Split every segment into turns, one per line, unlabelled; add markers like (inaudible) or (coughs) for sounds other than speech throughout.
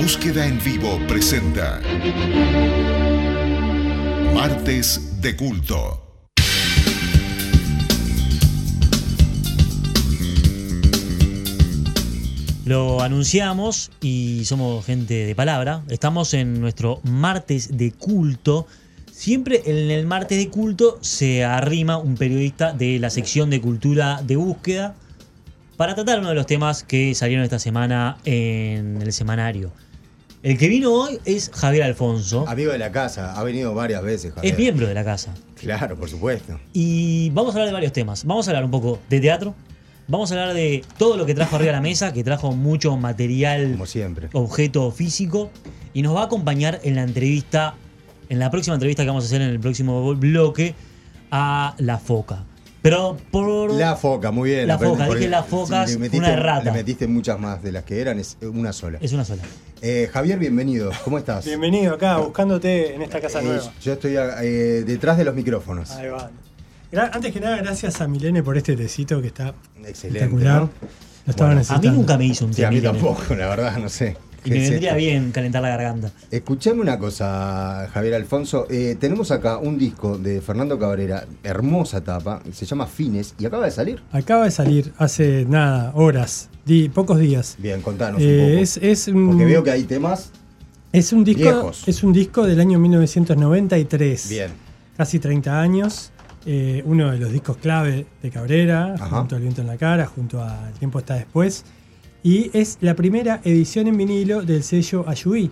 Búsqueda en vivo presenta Martes de culto.
Lo anunciamos y somos gente de palabra. Estamos en nuestro martes de culto. Siempre en el martes de culto se arrima un periodista de la sección de cultura de búsqueda para tratar uno de los temas que salieron esta semana en el semanario. El que vino hoy es Javier Alfonso.
Amigo de la casa, ha venido varias veces, Javier.
Es miembro de la casa.
Claro, por supuesto.
Y vamos a hablar de varios temas. Vamos a hablar un poco de teatro. Vamos a hablar de todo lo que trajo arriba a la mesa, que trajo mucho material,
Como siempre.
objeto físico. Y nos va a acompañar en la entrevista, en la próxima entrevista que vamos a hacer en el próximo bloque, a La Foca. Pero por...
La foca, muy bien.
La foca, dije la foca, una
metiste,
errata.
Le metiste muchas más de las que eran, es una sola.
Es una sola.
Eh, Javier, bienvenido. ¿Cómo estás?
Bienvenido acá, buscándote en esta casa
Eh,
nueva.
yo estoy eh, detrás de los micrófonos.
Ahí va. Antes que nada, gracias a Milene por este tecito que está
Excelente.
espectacular.
¿no?
Lo estaba
Bueno,
A mí nunca me hizo un
Sí, a mí
té, miren.
tampoco, la verdad, no sé.
Y
¿Qué
me vendría bien calentar la garganta.
Escuchame una cosa, Javier Alfonso. Eh, tenemos acá un disco de Fernando Cabrera, hermosa tapa, se llama Fines y acaba de salir.
Acaba de salir hace nada, horas, di- pocos días.
Bien, contanos
Eh,
un poco.
es, es un,
Porque veo que hay temas.
es un disco,
viejos.
es un disco del año 1993.
Bien.
Casi 30 años. eh, uno de los discos clave de Cabrera,
Ajá.
junto al viento en la cara, junto a El tiempo está después. Y es la primera edición en vinilo del sello Ayuí,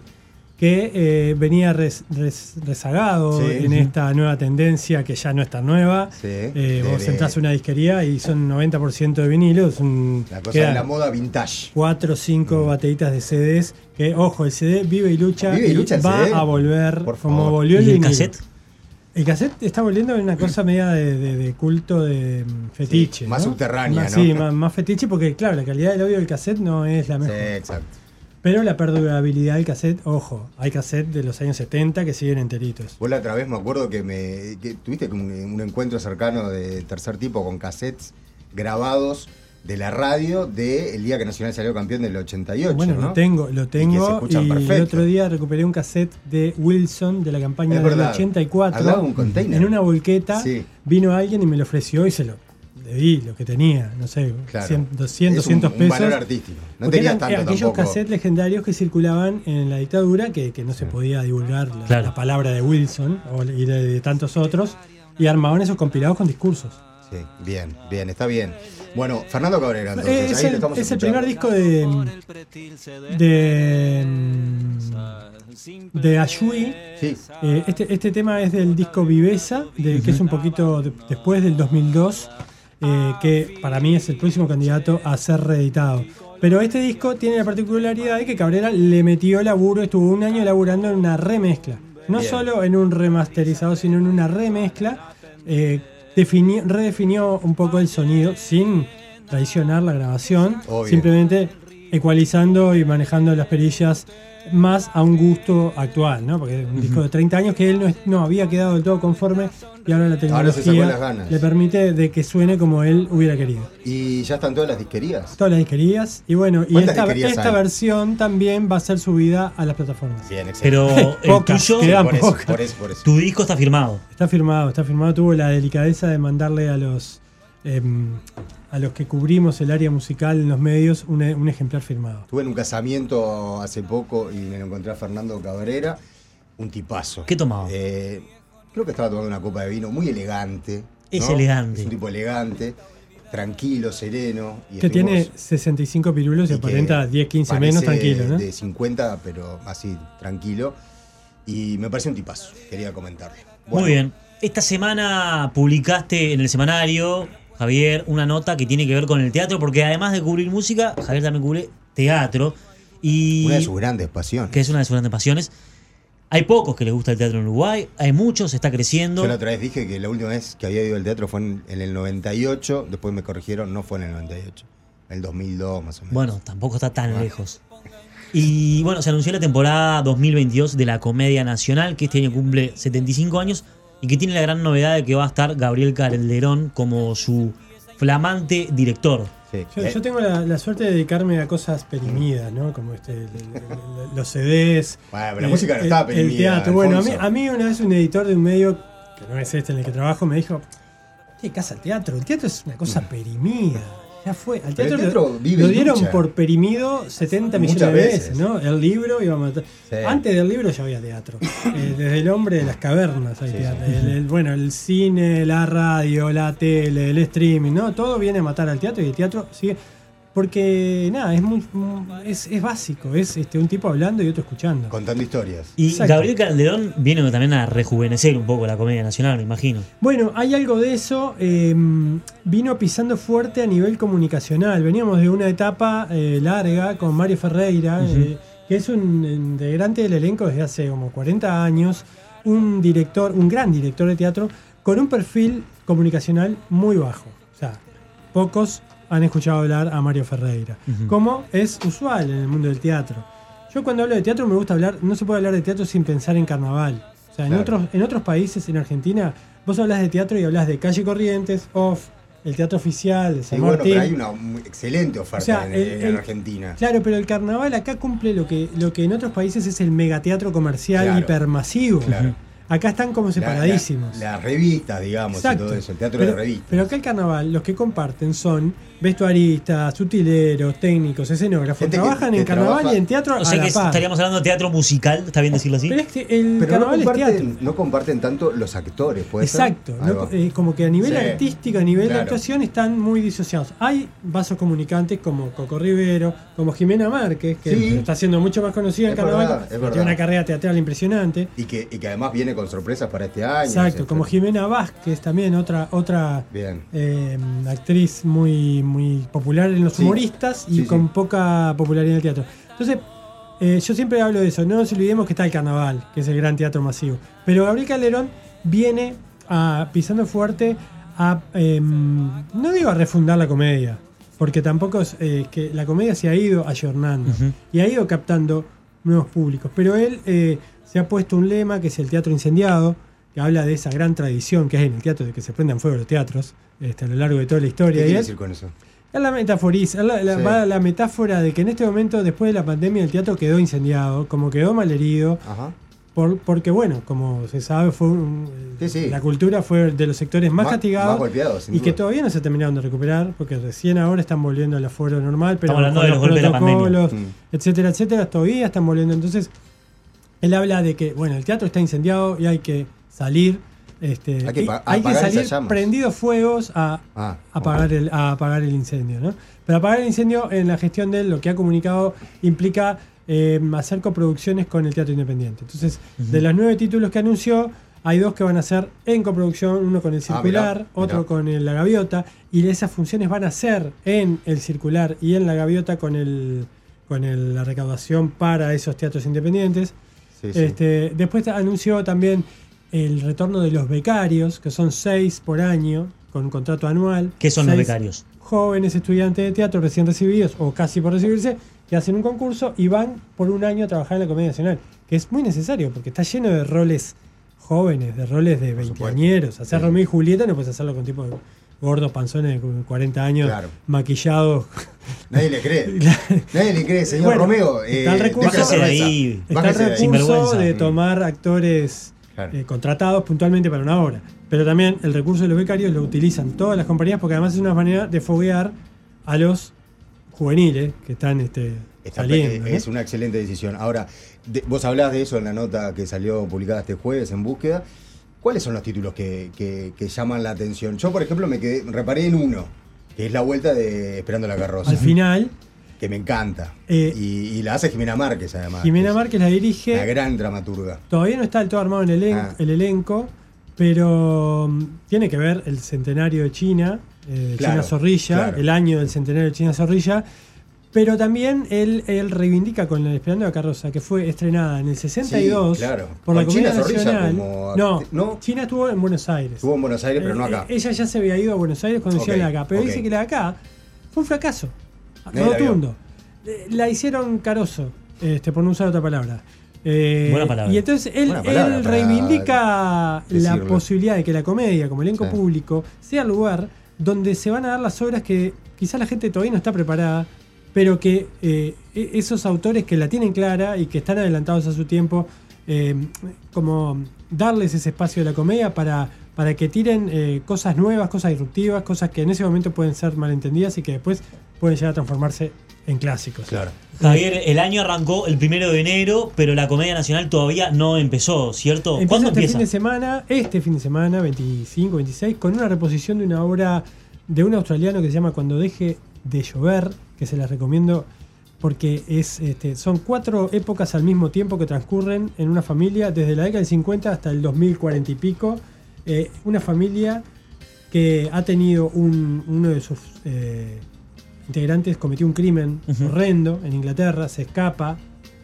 que eh, venía res- res- rezagado
Sí.
en esta nueva tendencia que ya no es tan nueva.
Sí.
Eh, vos entras a una disquería y son 90% de vinilo, son
La cosa de la moda vintage.
cuatro o cinco bateritas de CDs. Que, ojo, el CD vive y lucha,
Vive y lucha el
va
CD.
a volver
Por
como
favor.
volvió el
¿Y el
vinilo.
cassette?
El cassette está volviendo en una cosa media de, de- de culto de mm, fetiche.
Sí, más
¿no?
subterránea,
Más-
¿no?
Sí, más, más fetiche porque, claro, la calidad del audio del cassette no es la
Sí,
mejor.
exacto.
Pero la perdurabilidad del cassette, ojo, hay cassette de los años 70 que siguen enteritos.
Vos la otra vez me acuerdo que me que tuviste un, un encuentro cercano de tercer tipo con cassettes grabados de la radio del día que Nacional salió campeón del 88.
bueno,
¿no?
lo tengo, lo
Y que se
tengo.
escuchan
Y, el otro día recuperé un cassette de Wilson de la campaña
Es
del
verdad.
84.
Al lado de un container.
En una volqueta
Sí.
vino alguien y me lo ofreció y se lo le di lo que tenía, no sé,
Claro.
100, 200,
Es un-
200
un
pesos.
valor artístico. No tenías
eran
tanto
aquellos
tampoco.
cassettes legendarios que circulaban en la dictadura, que, que no se podía divulgar la,
Claro.
la palabra de Wilson o, y de, de tantos otros, y armaban esos compilados con discursos.
Sí, bien, bien, está bien. Bueno, Fernando Cabrera, entonces,
Eh, es
ahí
el,
estamos
es el primer disco de, de, de Ayui.
Sí,
Eh, este, este tema es del disco Viveza, de, que es un poquito de- después del 2002, eh, que para mí es el próximo candidato a ser reeditado. Pero este disco tiene la particularidad de que Cabrera le metió laburo, estuvo un año laburando en una remezcla. No
Bien.
solo en un remasterizado, sino en una remezcla. eh, redefinió un poco el sonido sin traicionar la grabación,
Obvio.
simplemente ecualizando y manejando las perillas más a un gusto actual, ¿no? Porque es un disco de 30 años que él no, es- no había quedado del todo conforme y ahora la
Ahora se sacó
tecnología
las ganas.
le permite de que suene como él hubiera querido.
y ya están todas las disquerías.
Todas las disquerías y bueno, y
¿Cuántas
esta, esta
hay?
versión también va a ser subida a las plataformas.
Bien, excelente.
Pero (laughs) el tuyo,
eso, por eso, por eso.
tu disco está firmado.
Está firmado, está firmado. Tuvo la delicadeza de mandarle a los em, a los que cubrimos el área musical en los medios un, un ejemplar firmado.
Estuve en un casamiento hace poco y me lo encontré a Fernando Cabrera, un tipazo.
¿Qué tomaba?
Eh, creo que estaba tomando una copa de vino, muy elegante.
Es
¿no?
elegante.
Es un tipo elegante, tranquilo, sereno. y
Que tiene 65 pirulos y,
y
aparenta 10, 15
parece
menos, tranquilo, ¿no?
De 50, pero así, tranquilo. Y me parece un tipazo, quería comentarle. Bueno,
Muy bien. Esta semana publicaste en el semanario, Javier, una nota que tiene que ver con el teatro, porque además de cubrir música, Javier también cubre teatro. Y
Una de sus grandes pasiones.
que es una de sus grandes pasiones. Hay pocos que les gusta el teatro en Uruguay, hay muchos, está creciendo.
Yo la otra vez dije que la última vez que había ido al teatro fue en, en el 98, después me corrigieron, no fue en el 98, en el 2002 más o menos.
Bueno, tampoco está tan lejos. Y bueno, se anunció la temporada 2022 de la Comedia Nacional, que este año cumple 75 años y que tiene la gran novedad de que va a estar Gabriel Calderón como su flamante director.
Sí.
Yo, yo tengo la, la suerte de dedicarme a cosas perimidas, ¿no? Como este, el- el- el- los CDs.
Bueno, pero la
eh,
música no
el-
estaba
El
perimida,
teatro. Bueno, a mí, a mí una vez un editor de un medio, que no es este en el que trabajo, me dijo: ¿Qué casa al teatro? El teatro es una cosa perimida. Ya fue. Al teatro,
el teatro
lo-
vive
lo dieron
lucha.
por perimido 70 millones
Muchas
de veces,
veces.
¿no? El libro iba a matar.
Sí.
Antes del libro ya había teatro. (laughs) Eh, desde el hombre de las cavernas hay
Sí,
teatro.
sí.
El- el- bueno, el cine, la radio, la tele, el streaming, ¿no? Todo viene a matar al teatro y el teatro sigue. Porque nada, es muy es, es básico, es este un tipo hablando y otro escuchando.
Contando historias.
Y
Exacto.
Gabriel Calderón viene también a rejuvenecer un poco la comedia nacional, me imagino.
Bueno, hay algo de eso. eh, vino pisando fuerte a nivel comunicacional. Veníamos de una etapa eh, larga con Mario Ferreira, eh, que es un integrante del elenco desde hace como 40 años. Un director, un gran director de teatro, con un perfil comunicacional muy bajo. O sea, pocos han escuchado hablar a Mario Ferreira.
Ujú.
Como es usual en el mundo del teatro. Yo cuando hablo de teatro me gusta hablar, no se puede hablar de teatro sin pensar en carnaval. O sea, en, otros, en otros países, en Argentina, vos hablas de teatro y hablas de calle Corrientes, off, el teatro oficial, de
Sí,
San
bueno,
Martín.
pero hay una excelente oferta
O sea,
en,
el-
en
el-
Argentina.
Claro, pero el carnaval acá cumple lo que, lo que en otros países es el megateatro comercial
Claro.
hipermasivo.
Claro.
Acá están como
La-
separadísimos.
La, las revistas, digamos, y todo eso. El teatro
pero,
de revistas.
pero acá el carnaval, los que comparten son vestuaristas, utileros, técnicos, escenógrafos.
Gente
trabajan
que
en carnaval
trabaja-
y en teatro
O
a
sea
la
que
par.
estaríamos hablando de teatro musical, ¿está bien decirlo así?
Pero es que el
Pero no
carnaval es teatro.
comparten, no comparten tanto los actores, ¿puede ser?
Exacto,
Ahí
no- eh, como que a nivel
Sí,
artístico, a nivel de actuación están muy disociados. Hay vasos comunicantes como Coco Rivero, como Jimena Márquez, que
Sí.
está siendo mucho más conocida en carnaval,
verdad, es
tiene una carrera teatral impresionante.
Y que, y que además viene con sorpresas para este año.
Exacto, como Jimena Vázquez también, otra, otra
Bien.
eh, actriz muy, muy popular en los
Sí.
humoristas y
Sí, sí.
con poca popularidad en el teatro. Entonces, eh, yo siempre hablo de eso, no nos olvidemos que está el carnaval, que es el gran teatro masivo. Pero Gabriel Calderón viene a, pisando fuerte a, eh, no digo a refundar la comedia, porque tampoco es eh, que la comedia se ha ido ayornando
Ujú.
y ha ido captando nuevos públicos. Pero él eh, se ha puesto un lema que es el teatro incendiado, que habla de esa gran tradición que hay en el teatro de que se prendan fuego los teatros este, a lo largo de toda la
¿Qué
historia. Y
quiere
él-
decir con eso?
es la metaforiza, la, la-
Sí.
va la metáfora de que en este momento, después de la pandemia, el teatro quedó incendiado, como quedó malherido,
Ajá.
Por, porque bueno, como se sabe, fue un-
Sí, sí.
la cultura fue de los sectores más
Más-
castigados
más golpeados, sin
y que todavía no se terminaron de recuperar, porque recién ahora están volviendo al aforo normal, pero
Estamos hablando de los golpes de la pandemia.
protocolos,
Mm.
etcétera, etcétera, todavía están volviendo. Entonces, él habla de que, bueno, el teatro está incendiado y hay que salir. Este,
Hay que
y
pa-
hay que
apagar
salir prendidos fuegos a,
Ah,
apagar, el, a apagar el incendio. ¿no? Pero apagar el incendio en la gestión de él, lo que ha comunicado, implica eh, hacer coproducciones con el teatro independiente. Entonces, de los nueve títulos que anunció, hay dos que van a ser en coproducción, uno con el
Ah,
circular,
mirá,
otro
mirá.
con el- la gaviota, y esas funciones van a ser en el circular y en la gaviota con el con el- la recaudación para esos teatros independientes.
Sí, sí.
Este, después anunció también el retorno de los becarios, que son seis por año, con un contrato anual.
¿Qué son los becarios?
Jóvenes estudiantes de teatro recién recibidos o casi por recibirse, que hacen un concurso y van por un año a trabajar en la Comedia Nacional, que es muy necesario porque está lleno de roles jóvenes, de roles de veinteañeros. Hacer
Sí.
Romeo y Julieta no puedes hacerlo con tipos gordos, panzones de 40 años,
Claro.
maquillados.
Nadie le cree. (laughs) Nadie le cree, señor
Bueno,
Romeo.
está el
eh,
recurso-
de ahí.
Está el
ahí.
recurso de tomar actores
Claro.
eh, contratados puntualmente para una obra. Pero también el recurso de los becarios lo utilizan todas las compañías porque además es una manera de foguear a los juveniles que están este,
Está-
saliendo. ¿no?
Es una excelente decisión. Ahora, de- vos hablás de eso en la nota que salió publicada este jueves en búsqueda. ¿Cuáles son los títulos que, que- que llaman la atención? Yo, por ejemplo, me quedé, reparé en uno, que es la vuelta de Esperando la carroza,
Al final,
que me encanta.
Eh,
y, y la hace Jimena Márquez, además.
Jimena Márquez la
La
dirige.
gran dramaturga.
Todavía no está del todo armado en el, elen-
Ah.
el elenco, pero mm, tiene que ver el centenario de China, eh,
Claro,
China Zorrilla,
claro.
el año del centenario de China Zorrilla. Pero también él, él reivindica con el Esperando la Carroza, que fue estrenada en el 62
Sí, claro.
por la
Zorrilla
Nacional.
como
no. China estuvo en Buenos Aires.
Estuvo en Buenos Aires, pero no
Eh,
acá.
eh, ella ya se había ido a Buenos Aires cuando hicieron
Ok,
la de acá, pero dice que la de acá fue un fracaso.
Nadie
Rotundo. Eh, La hicieron carozo, este, por no usar otra palabra. Eh,
Buena palabra.
Y entonces él, reivindica la posibilidad de que la comedia, como elenco
Sí.
público, sea el lugar donde se van a dar las obras que quizá la gente todavía no está preparada, pero que eh, e- esos autores que la tienen clara y que están adelantados a su tiempo, eh, como darles ese espacio de la comedia para, para que tiren eh, cosas nuevas, cosas disruptivas, cosas que en ese momento pueden ser malentendidas y que después pueden llegar a transformarse en clásicos.
Claro.
Javier, el año arrancó el primero de enero, pero la Comedia Nacional todavía no empezó, ¿cierto?
Empieza
¿Cuándo
este
empieza?
fin de semana, este fin de semana, 25, 26, con una reposición de una obra de un australiano que se llama Cuando deje de llover, que se las recomiendo porque es, este, son cuatro épocas al mismo tiempo que transcurren en una familia, desde la década del 50 hasta el 2040 y pico. Eh, una familia que ha tenido un- uno de sus eh, integrantes cometió un crimen
Ujú.
horrendo en Inglaterra, se escapa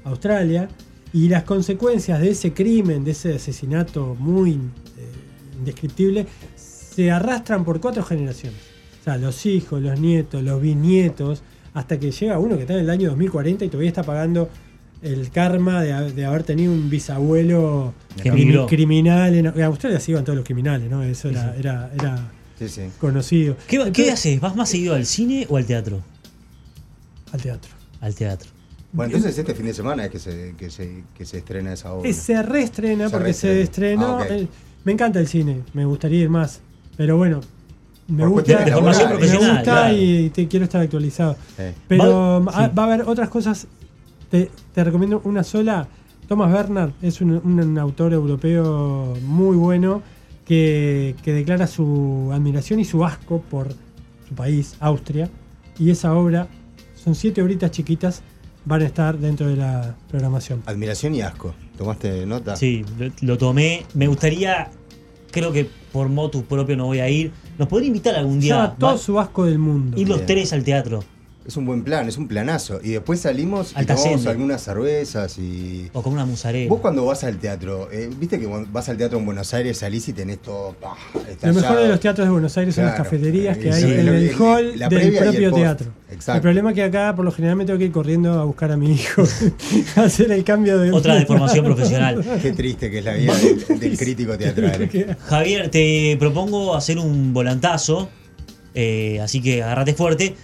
a Australia y las consecuencias de ese crimen, de ese asesinato muy eh, indescriptible, se arrastran por cuatro generaciones. O sea, los hijos, los nietos, los bisnietos, hasta que llega uno que está en el año 2040 y todavía está pagando el karma de, ha- de haber tenido un bisabuelo criminal. En, en Australia se iban todos los criminales, ¿no? Eso
Sí,
era,
sí.
era, era
Sí, sí.
conocido.
¿Qué, qué
Entonces,
haces? ¿Vas más seguido al cine o al teatro?
Al teatro.
Al teatro.
Bueno, entonces este fin de semana es que se, que se, que se estrena esa obra.
Se reestrena
Se
porque se estrenó.
Ah,
me encanta el cine, me gustaría ir más. Pero bueno, me
Por
gusta,
cuestiones
De formación
me
profesional,
gusta
claro.
y te, quiero estar actualizado.
Eh.
Pero
Va-
ah,
sí.
va a haber otras cosas. Te, te recomiendo una sola. Thomas Bernard es un, un autor europeo muy bueno que, que declara su admiración y su asco por su país, Austria. Y esa obra, son siete horitas chiquitas, van a estar dentro de la programación.
Admiración y asco. ¿Tomaste nota?
Sí, lo, lo tomé. Me gustaría, creo que por motus propio no voy a ir. ¿Nos podría invitar algún día?
llama todo
Va-
su asco del mundo.
ir los
Bien.
tres al teatro.
Es un buen plan, es un planazo. Y después salimos y
Alta
tomamos
sende.
algunas cervezas y.
O con una musarela.
Vos cuando vas al teatro, eh, viste que vas al teatro en Buenos Aires salís y tenés todo. ah,
Lo mejor de los teatros de Buenos Aires son las cafeterías que
Eh,
hay
sí,
en el
el-
hall
la
del
el
propio teatro.
Exacto.
El problema es que acá por lo general me tengo que ir corriendo a buscar a mi hijo (laughs) a hacer el cambio de
Otra (laughs) deformación profesional.
Qué triste que es la vida del, del crítico teatral.
Javier, te propongo hacer un volantazo. eh, así que agárrate fuerte.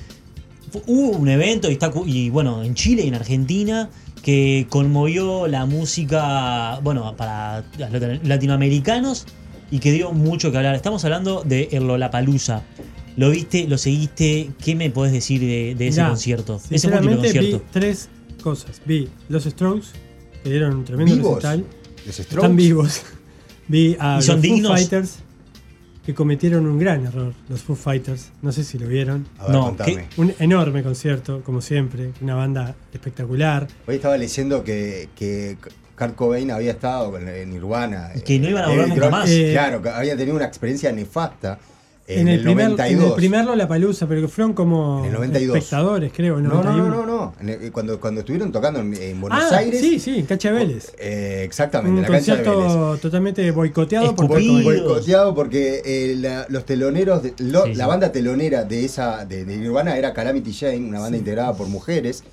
Hubo un evento y, está, y bueno, en Chile y en Argentina que conmovió la música, bueno, para los lat- latinoamericanos y que dio mucho que hablar. Estamos hablando de el Lollapalooza. ¿Lo viste? ¿Lo seguiste? ¿Qué me podés decir de, de ese concierto? Ese
vi tres cosas. Vi los Strokes, que dieron un tremendo
¿Vivos?
recital.
¿Los Strokes?
Están vivos. (laughs) Vi a
¿Y
los
son
Foo
dignos?
Fighters, que cometieron un gran error, los Foo Fighters. No sé si lo vieron.
A ver,
No,
contame.
Un enorme concierto, como siempre. Una banda espectacular.
Hoy estaba leyendo que, que Kurt Cobain había estado con- en Nirvana.
Y que no iban a
eh,
volver nunca más.
Eh,
claro, había tenido una experiencia nefasta en,
En, el, primer, en
92.
el primer Lollapalooza, pero que fueron como
En el 92.
espectadores, creo. en
No, no, no,
91.
no, no. En el- cuando, cuando estuvieron tocando en, en Buenos
ah,
Aires.
sí, sí, en Cacha Vélez.
eh, exactamente,
Un
en la cancha de Vélez.
concierto totalmente boicoteado por
boicoteado porque eh, la- los teloneros, de- lo-
Sí,
la
sí.
banda telonera de esa de, de Nirvana era Calamity Jane, una banda integrada por mujeres,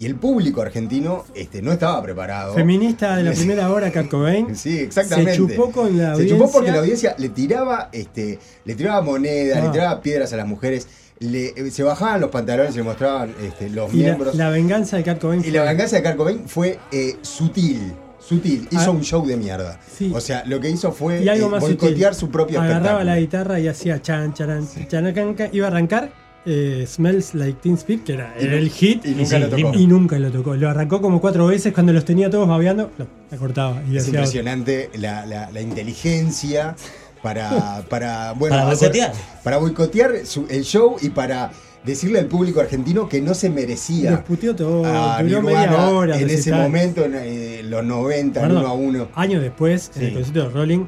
y el público argentino este, no estaba preparado.
Feminista de la (laughs) primera hora, Kurt Cobain. (laughs)
Sí, exactamente.
Se chupó con la
Se
audiencia.
chupó porque la audiencia le tiraba, este, le tiraba monedas,
Ah.
le tiraba piedras a las mujeres, le- eh, se bajaban los pantalones y le mostraban este, los
Y la,
miembros.
la venganza de Kurt Cobain.
Y la
fue-
venganza de Kurt Cobain fue eh, sutil. Sutil, hizo
Ah.
un show de mierda.
Sí.
O sea, lo que hizo fue eh, boicotear
sutil.
su propio
Agarraba
espectáculo.
la guitarra y hacía chan, charan, can, can. Iba a arrancar eh, Smells Like Teen Spirit, que era
Y
era
nu-
el hit.
Y nunca
Sí,
lo tocó.
Y nunca lo tocó. Lo arrancó como cuatro veces cuando los tenía todos babeando. Lo, la cortaba. Y
Es
hacía
impresionante la, la- la inteligencia para, (laughs) para, bueno,
Para
hacer-
boicotear.
para boicotear su- el show y para decirle al público argentino que no se merecía
todo.
a Nirvana
hora.
en ese momento, en eh, los 90, en
Perdón,
uno a uno.
Años después, en el concierto de Rolling,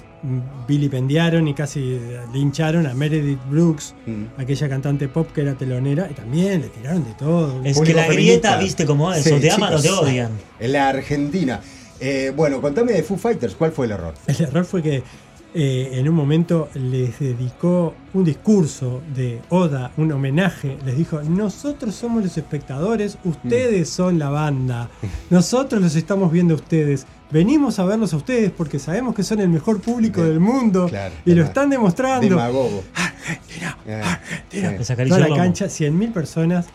vilipendiaron y casi eh, lincharon a Meredith Brooks,
Mm.
aquella cantante pop que era telonera, y también le tiraron de todo.
Es que la
feminista.
grieta, viste cómo es.
Sí,
te aman o te odian.
En la Argentina. Eh, bueno, contame de Foo Fighters, ¿cuál fue el error?
El error fue que eh, en un momento les dedicó un discurso de Oda, un homenaje. Les dijo, nosotros somos los espectadores, ustedes
Mm.
son la banda. Nosotros los estamos viendo a ustedes. Venimos a verlos a ustedes porque sabemos que son el mejor público
De-
del mundo
claro,
y lo están demostrando.
Demagogo.
Argentina,
Eh,
Argentina.
eh.
Toda la cancha, 100.000 personas.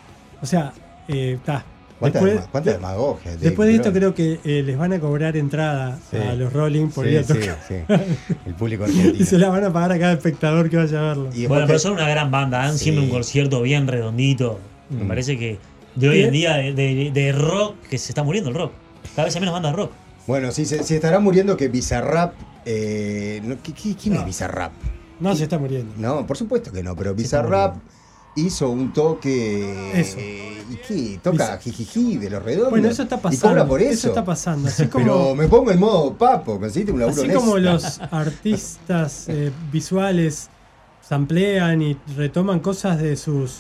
O sea, eh, está.
¿Cuánta,
Después,
dema- cuánta demagogia? Dave
después de esto creo que eh, les van a cobrar entrada
Sí.
a los Rolling por
Sí,
ir a
sí,
tocar.
sí. (laughs) El público argentino.
Y se la van a pagar a cada espectador que vaya a verlo.
Y
Bueno, pero son una gran banda, dan
Sí.
siempre un concierto bien redondito. Me
Mm.
parece que de hoy en día de, de- de rock, que se está muriendo el rock. Cada vez hay menos bandas rock.
Bueno, sí, se, estará muriendo que Bizarrap. Eh, no, ¿qui- qui- ¿Quién es Bizarrap?
No se está muriendo.
No, por supuesto que no, pero Bizarrap hizo un toque.
Eso.
eh, ¿Y qué? Toca jijiji de los redondos.
Bueno, eso está
Y
pasando.
cobra por eso.
está pasando. Así (laughs) como,
Pero me pongo en modo papo, conseguiste un laburo
así
honesto.
como los artistas (laughs) eh, visuales samplean y retoman cosas de sus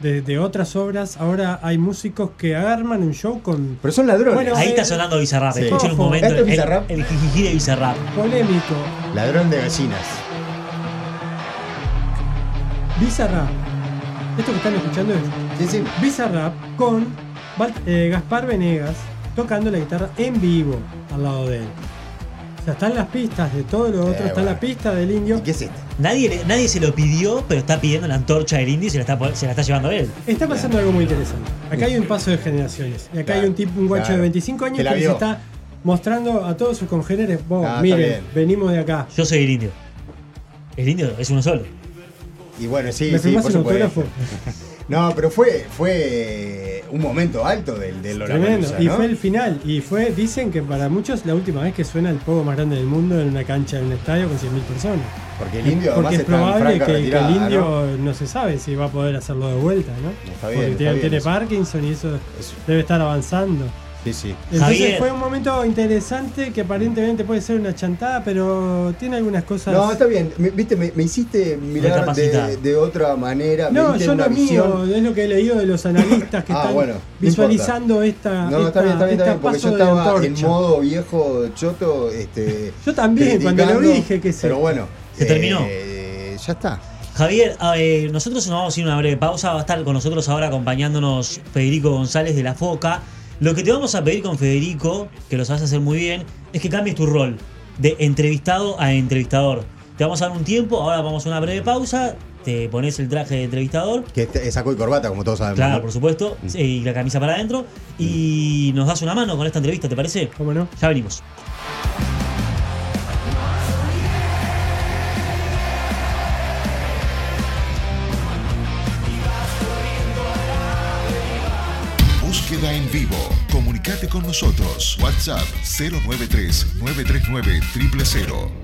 de, de otras obras, ahora hay músicos que arman un show con
Pero son ladrones.
Bueno,
Ahí
eh,
está sonando Bizarrap.
sí.
Escuchen un momento
¿esto es
el, el jijiji de Bizarrap.
polémico.
Ladrón de gallinas.
Bizarrap. Esto que están escuchando es
Sí, sí.
Bizarrap con eh, Gaspar Venegas tocando la guitarra en vivo al lado de él. O sea, están las pistas de todo lo otro,
Eh,
está la
bueno.
pista del indio.
¿Y qué es esto?
Nadie, nadie se lo pidió, pero está pidiendo la antorcha del indio y se la está, se la está llevando él.
Está pasando algo muy interesante. Acá hay un paso de generaciones. Y acá
Claro,
hay un tipo, un guacho
claro.
de 25 años
Que la vio.
está mostrando a todos sus congéneres, vos,
Ah,
miren, venimos de acá.
Yo soy el indio. El indio es uno solo.
Y bueno, sí,
¿Me
sí,
firmás
por
un
supuesto.
autógrafo? (laughs)
No, pero fue, fue un momento alto del, del
Tremendo.
Lollapalooza,
Y
¿no?
fue el final. Y fue, dicen que para muchos la última vez que suena el pogo más grande del mundo en una cancha, en un estadio con 100.000 personas.
Porque el indio además
Porque es probable que, el indio
¿no?
¿no? se sabe si va a poder hacerlo de vuelta, ¿no?
Está bien,
Porque
está
tiene,
bien
tiene. Parkinson y eso
Eso.
debe estar avanzando.
Sí, sí.
Entonces
Javier.
fue un momento interesante que aparentemente puede ser una chantada, pero tiene algunas cosas.
No, está bien. Me, Viste, me, me hiciste mirar de, de otra manera. me
No,
diste
yo
una
lo mío, es lo que he leído de los (coughs) analistas que
Ah,
están
bueno,
visualizando esta.
No, está bien, está bien, está bien, porque yo estaba en modo viejo choto. Este,
Yo también, cuando lo dije que sí.
Pero bueno.
Se terminó.
eh, ya está.
Javier, a ver, nosotros nos vamos a ir a una breve pausa. Va a estar con nosotros ahora acompañándonos Federico González de la Foca. Lo que te vamos a pedir con Federico, que lo sabes hacer muy bien, es que cambies tu rol de entrevistado a entrevistador. Te vamos a dar un tiempo, ahora vamos a una breve pausa. Te pones el traje de entrevistador,
Que este- saco y corbata, como todos sabemos.
claro,
¿no?
por supuesto,
Mm.
y la camisa para adentro. Y nos das una mano con esta entrevista, ¿te parece?
¿Cómo no?
Ya venimos.
Vivo. Comunicate con nosotros. WhatsApp 093 939 000.